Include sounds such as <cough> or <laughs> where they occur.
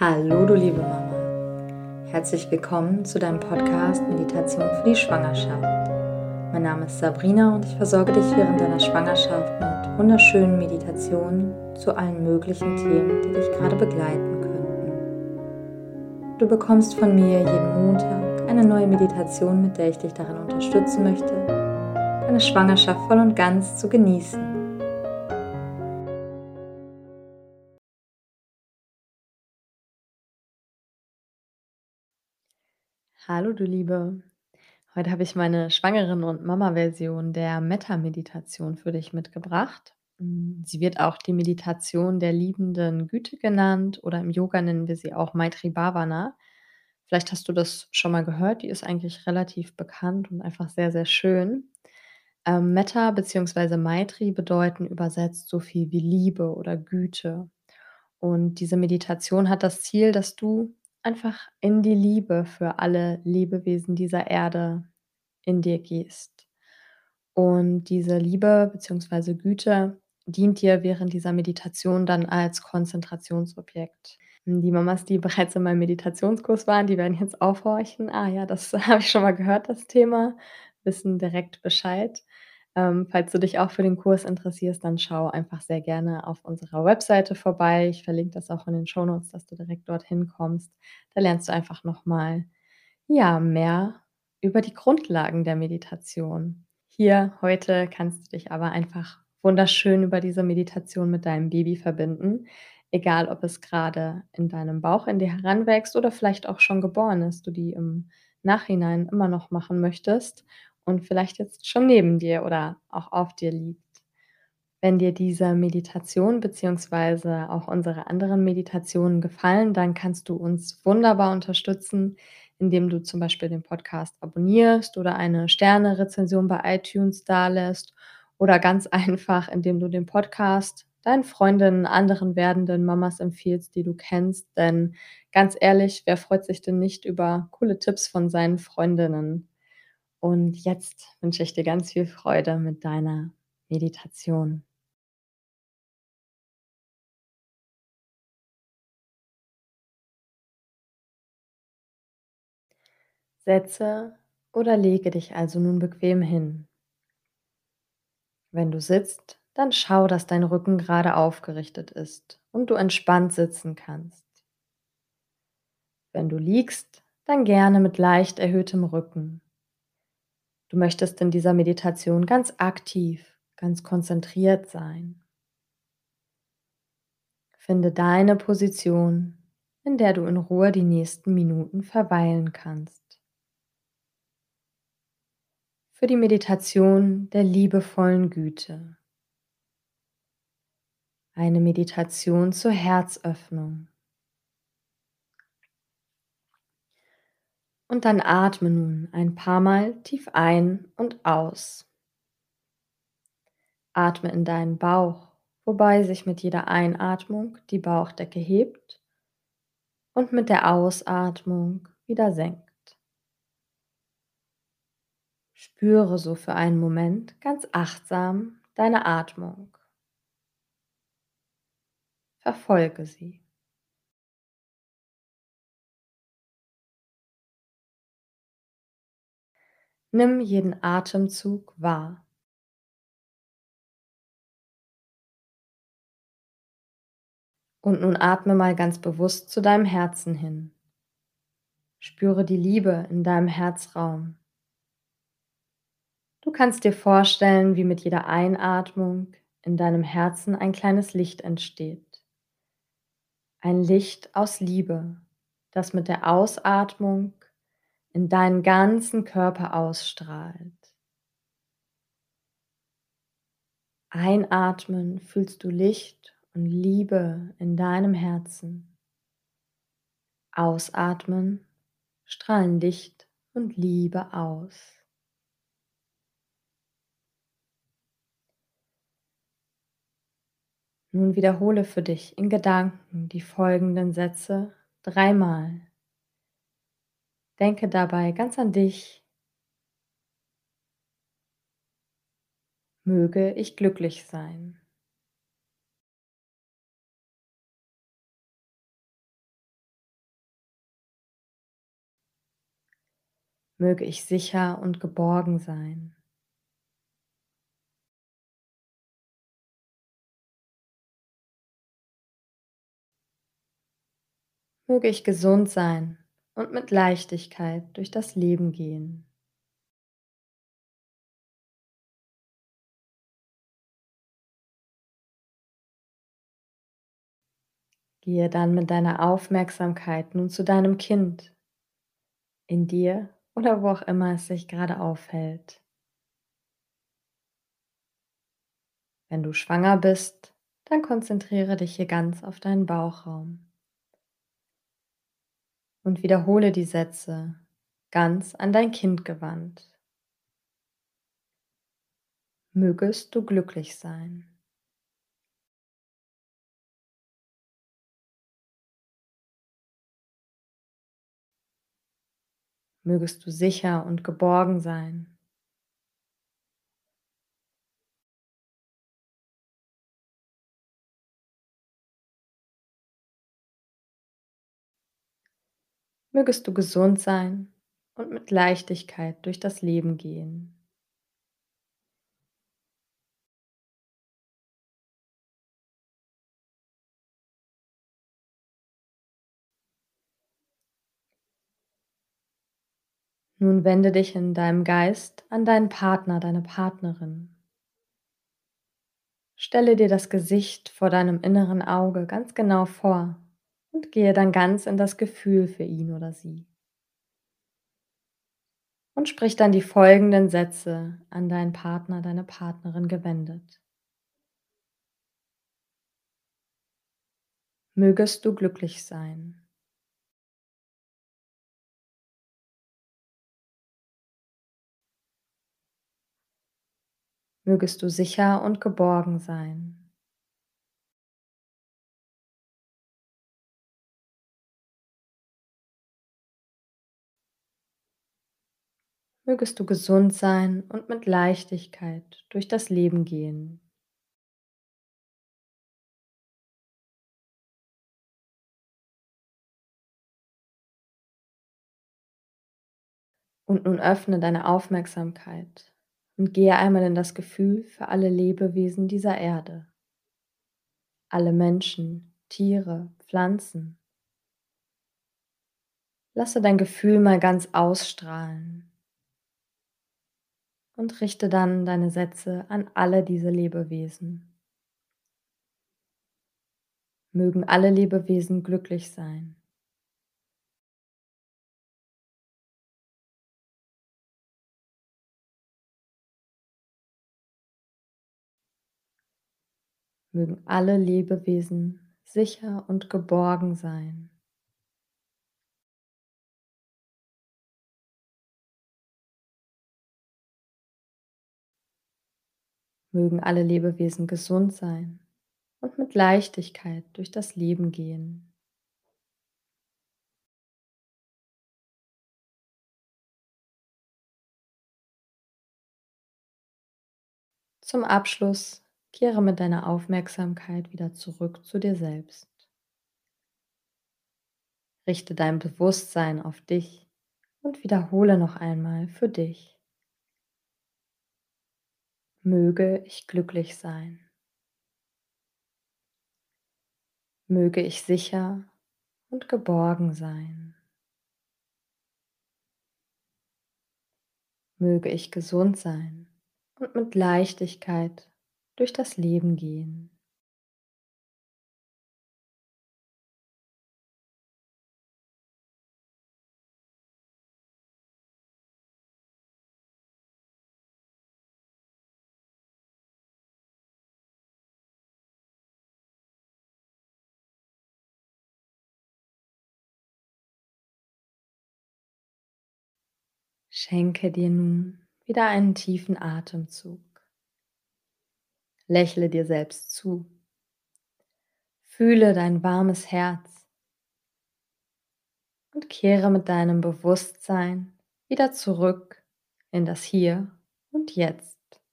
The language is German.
Hallo, du liebe Mama. Herzlich willkommen zu deinem Podcast Meditation für die Schwangerschaft. Mein Name ist Sabrina und ich versorge dich während deiner Schwangerschaft mit wunderschönen Meditationen zu allen möglichen Themen, die dich gerade begleiten könnten. Du bekommst von mir jeden Montag eine neue Meditation, mit der ich dich darin unterstützen möchte, deine Schwangerschaft voll und ganz zu genießen Hallo du Liebe. Heute habe ich meine Schwangeren- und Mama-Version der Metta-Meditation für dich mitgebracht. Hm, sie wird auch die Meditation der liebenden Güte genannt oder im Yoga nennen wir sie auch Maitri Bhavana. Vielleicht hast du das schon mal gehört, die ist eigentlich relativ bekannt und einfach sehr, sehr schön. Ähm, Metta bzw. Maitri bedeuten übersetzt so viel wie Liebe oder Güte. Und diese Meditation hat das Ziel, dass du einfach in die Liebe für alle Lebewesen dieser Erde in dir gehst. Und diese Liebe bzw. Güte dient dir während dieser Meditation dann als Konzentrationsobjekt. Die Mamas, die <laughs> bereits in meinem Meditationskurs waren, die werden jetzt aufhorchen. Ah ja, das <laughs> habe ich schon mal gehört, das Thema, wissen direkt Bescheid. Ähm, falls du dich auch für den Kurs interessierst, dann schau einfach sehr gerne auf unserer Webseite vorbei. Ich verlinke das auch in den Shownotes, dass du direkt dorthin kommst. Da lernst du einfach noch mal, ja, mehr über die Grundlagen der Meditation. Hier heute kannst du dich aber einfach wunderschön über diese Meditation mit deinem Baby verbinden, egal ob es gerade in deinem Bauch in dir heranwächst oder vielleicht auch schon geboren ist, du die im Nachhinein immer noch machen möchtest und vielleicht jetzt schon neben dir oder auch auf dir liegt. Wenn dir diese Meditation beziehungsweise auch unsere anderen Meditationen gefallen, dann kannst du uns wunderbar unterstützen, indem du zum Beispiel den Podcast abonnierst oder eine Sterne-Rezension bei iTunes dalässt oder ganz <laughs> einfach, indem du den Podcast deinen Freundinnen, anderen werdenden Mamas empfiehlst, die du kennst. Denn ganz ehrlich, wer freut sich denn nicht über coole Tipps von seinen Freundinnen? Und jetzt wünsche ich dir ganz viel Freude mit deiner Meditation. Setze oder lege dich also nun bequem hin. Wenn du sitzt, dann schau, dass dein Rücken gerade aufgerichtet ist und du entspannt sitzen kannst. Wenn du liegst, dann gerne mit leicht erhöhtem Rücken. Du möchtest in dieser Meditation ganz aktiv, ganz konzentriert sein. Finde deine Position, in der du in Ruhe die nächsten Minuten verweilen kannst. Für die Meditation der liebevollen Güte. Eine Meditation zur Herzöffnung. Und dann atme nun ein paar Mal tief ein und aus. Atme in deinen Bauch, wobei sich mit jeder Einatmung die Bauchdecke hebt und mit der Ausatmung wieder senkt. Spüre so für einen Moment ganz achtsam deine Atmung. Verfolge sie. Nimm jeden Atemzug wahr. Und nun atme mal ganz bewusst zu deinem Herzen hin. Spüre die Liebe in deinem Herzraum. Du kannst dir vorstellen, wie mit jeder Einatmung in deinem Herzen ein kleines Licht entsteht. Ein Licht aus Liebe, das mit der Ausatmung in deinen ganzen Körper ausstrahlt. Einatmen fühlst du Licht und Liebe in deinem Herzen. Ausatmen strahlen Licht und Liebe aus. Nun wiederhole für dich in Gedanken die folgenden Sätze dreimal. Denke dabei ganz an dich. Möge ich glücklich sein. Möge ich sicher und geborgen sein. Möge ich gesund sein und mit Leichtigkeit durch das Leben gehen. Gehe dann mit deiner Aufmerksamkeit nun zu deinem Kind, in dir oder wo auch immer es sich gerade aufhält. Wenn du schwanger bist, dann konzentriere dich hier ganz auf deinen Bauchraum und wiederhole die Sätze ganz an dein Kind gewandt. Mögest du glücklich sein. Mögest du sicher und geborgen sein. Mögest du gesund sein und mit Leichtigkeit durch das Leben gehen. Nun wende dich in deinem Geist an deinen Partner, deine Partnerin. Stelle dir das Gesicht vor deinem inneren Auge ganz genau vor und gehe dann ganz in das Gefühl für ihn oder sie. Und sprich dann die folgenden Sätze an deinen Partner, deine Partnerin gewendet. Mögest du glücklich sein. Mögest du sicher und geborgen sein. Mögest du gesund sein und mit Leichtigkeit durch das Leben gehen. Und nun öffne deine Aufmerksamkeit und gehe einmal in das Gefühl für alle Lebewesen dieser Erde. Alle Menschen, Tiere, Pflanzen. Lasse dein Gefühl mal ganz ausstrahlen und richte dann deine Sätze an alle diese Lebewesen. Mögen alle Lebewesen glücklich sein. Mögen alle Lebewesen sicher und geborgen sein. Mögen alle Lebewesen gesund sein und mit Leichtigkeit durch das Leben gehen. Zum Abschluss kehre mit deiner Aufmerksamkeit wieder zurück zu dir selbst. Richte dein Bewusstsein auf dich und wiederhole noch einmal für dich. Möge ich glücklich sein. Möge ich sicher und geborgen sein. Möge ich gesund sein und mit Leichtigkeit durch das Leben gehen. Schenke dir nun wieder einen tiefen Atemzug. Lächle dir selbst zu. Fühle dein warmes Herz und kehre mit deinem Bewusstsein wieder zurück in das Hier und Jetzt.